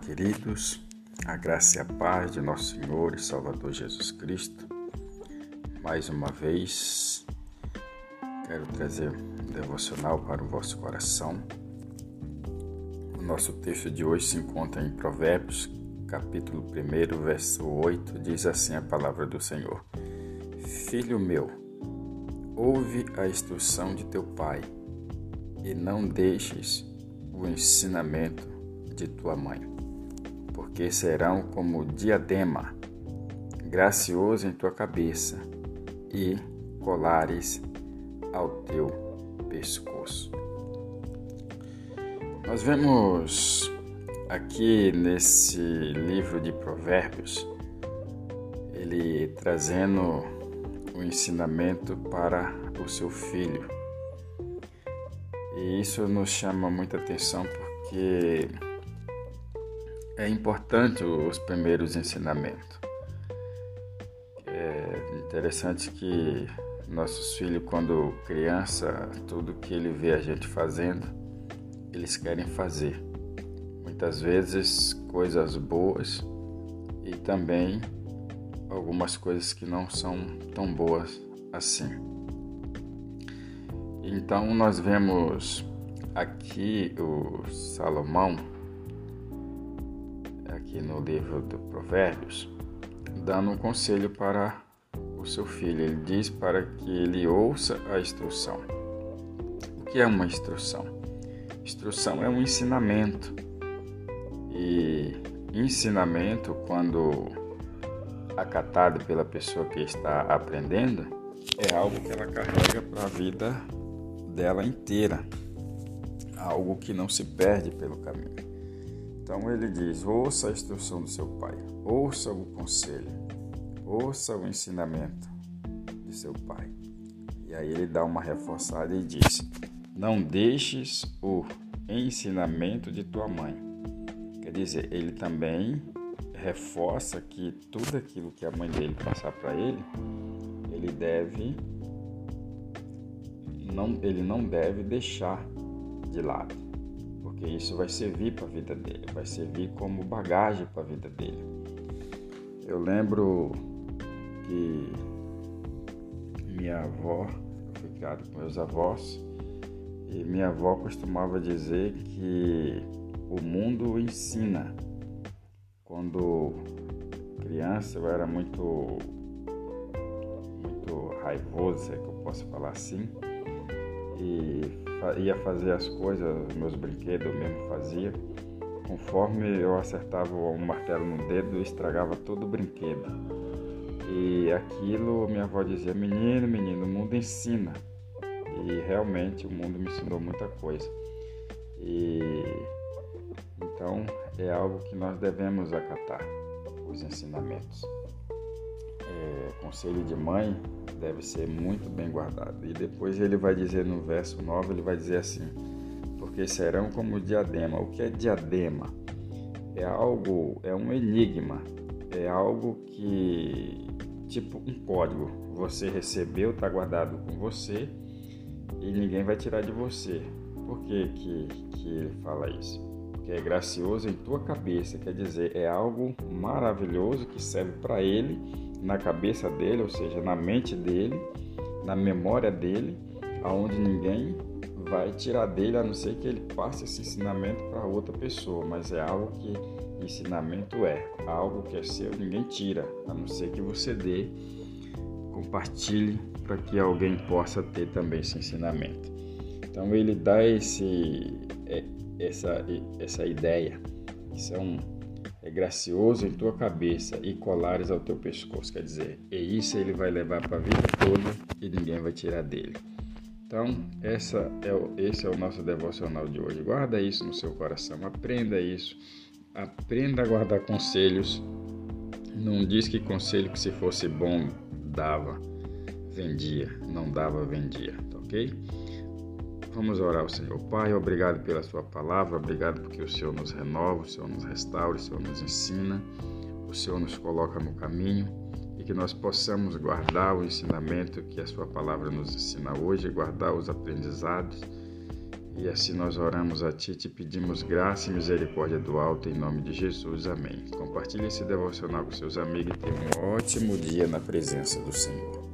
queridos, a graça e a paz de nosso Senhor e Salvador Jesus Cristo. Mais uma vez, quero trazer um devocional para o vosso coração. O nosso texto de hoje se encontra em Provérbios, capítulo 1, verso 8, diz assim a palavra do Senhor: Filho meu, ouve a instrução de teu pai e não deixes o ensinamento de tua mãe porque serão como diadema, gracioso em tua cabeça e colares ao teu pescoço. Nós vemos aqui nesse livro de Provérbios ele trazendo o ensinamento para o seu filho. E isso nos chama muita atenção porque é importante os primeiros ensinamentos. É interessante que nossos filhos, quando criança, tudo que ele vê a gente fazendo, eles querem fazer. Muitas vezes coisas boas e também algumas coisas que não são tão boas assim. Então nós vemos aqui o Salomão aqui no livro do Provérbios, dando um conselho para o seu filho. Ele diz para que ele ouça a instrução. O que é uma instrução? Instrução é um ensinamento. E ensinamento, quando acatado pela pessoa que está aprendendo, é algo que ela carrega para a vida dela inteira. Algo que não se perde pelo caminho. Então ele diz: ouça a instrução do seu pai, ouça o conselho, ouça o ensinamento de seu pai. E aí ele dá uma reforçada e diz: não deixes o ensinamento de tua mãe. Quer dizer, ele também reforça que tudo aquilo que a mãe dele passar para ele, ele deve não, ele não deve deixar de lado porque isso vai servir para a vida dele, vai servir como bagagem para a vida dele. Eu lembro que minha avó, eu fui criado com meus avós, e minha avó costumava dizer que o mundo ensina. Quando criança eu era muito muito raivoso, se é que eu posso falar assim, e ia fazer as coisas, meus brinquedos eu mesmo fazia. Conforme eu acertava um martelo no dedo, eu estragava todo o brinquedo. E aquilo minha avó dizia: Menino, menino, o mundo ensina. E realmente o mundo me ensinou muita coisa. E então é algo que nós devemos acatar, os ensinamentos. É, conselho de mãe deve ser muito bem guardado. E depois ele vai dizer no verso 9, ele vai dizer assim: porque serão como diadema. O que é diadema? É algo, é um enigma, é algo que tipo um código. Você recebeu, está guardado com você e ninguém vai tirar de você. Por que, que, que ele fala isso? Porque é gracioso em tua cabeça, quer dizer, é algo maravilhoso que serve para ele na cabeça dele, ou seja, na mente dele, na memória dele, aonde ninguém vai tirar dele a não ser que ele passe esse ensinamento para outra pessoa, mas é algo que ensinamento é, algo que é seu, ninguém tira, a não ser que você dê, compartilhe para que alguém possa ter também esse ensinamento. Então ele dá esse é, essa essa ideia que são é gracioso em tua cabeça e colares ao teu pescoço. Quer dizer, e isso ele vai levar para a vida toda e ninguém vai tirar dele. Então, essa é o, esse é o nosso devocional de hoje. Guarda isso no seu coração, aprenda isso, aprenda a guardar conselhos. Não diz que conselho que se fosse bom dava, vendia, não dava, vendia, tá ok? Vamos orar ao Senhor. Pai, obrigado pela Sua palavra, obrigado porque o Senhor nos renova, o Senhor nos restaura, o Senhor nos ensina, o Senhor nos coloca no caminho e que nós possamos guardar o ensinamento que a Sua palavra nos ensina hoje, guardar os aprendizados E assim nós oramos a Ti, te pedimos graça e misericórdia do alto, em nome de Jesus. Amém. Compartilhe esse devocional com seus amigos e tenha um ótimo dia na presença do Senhor.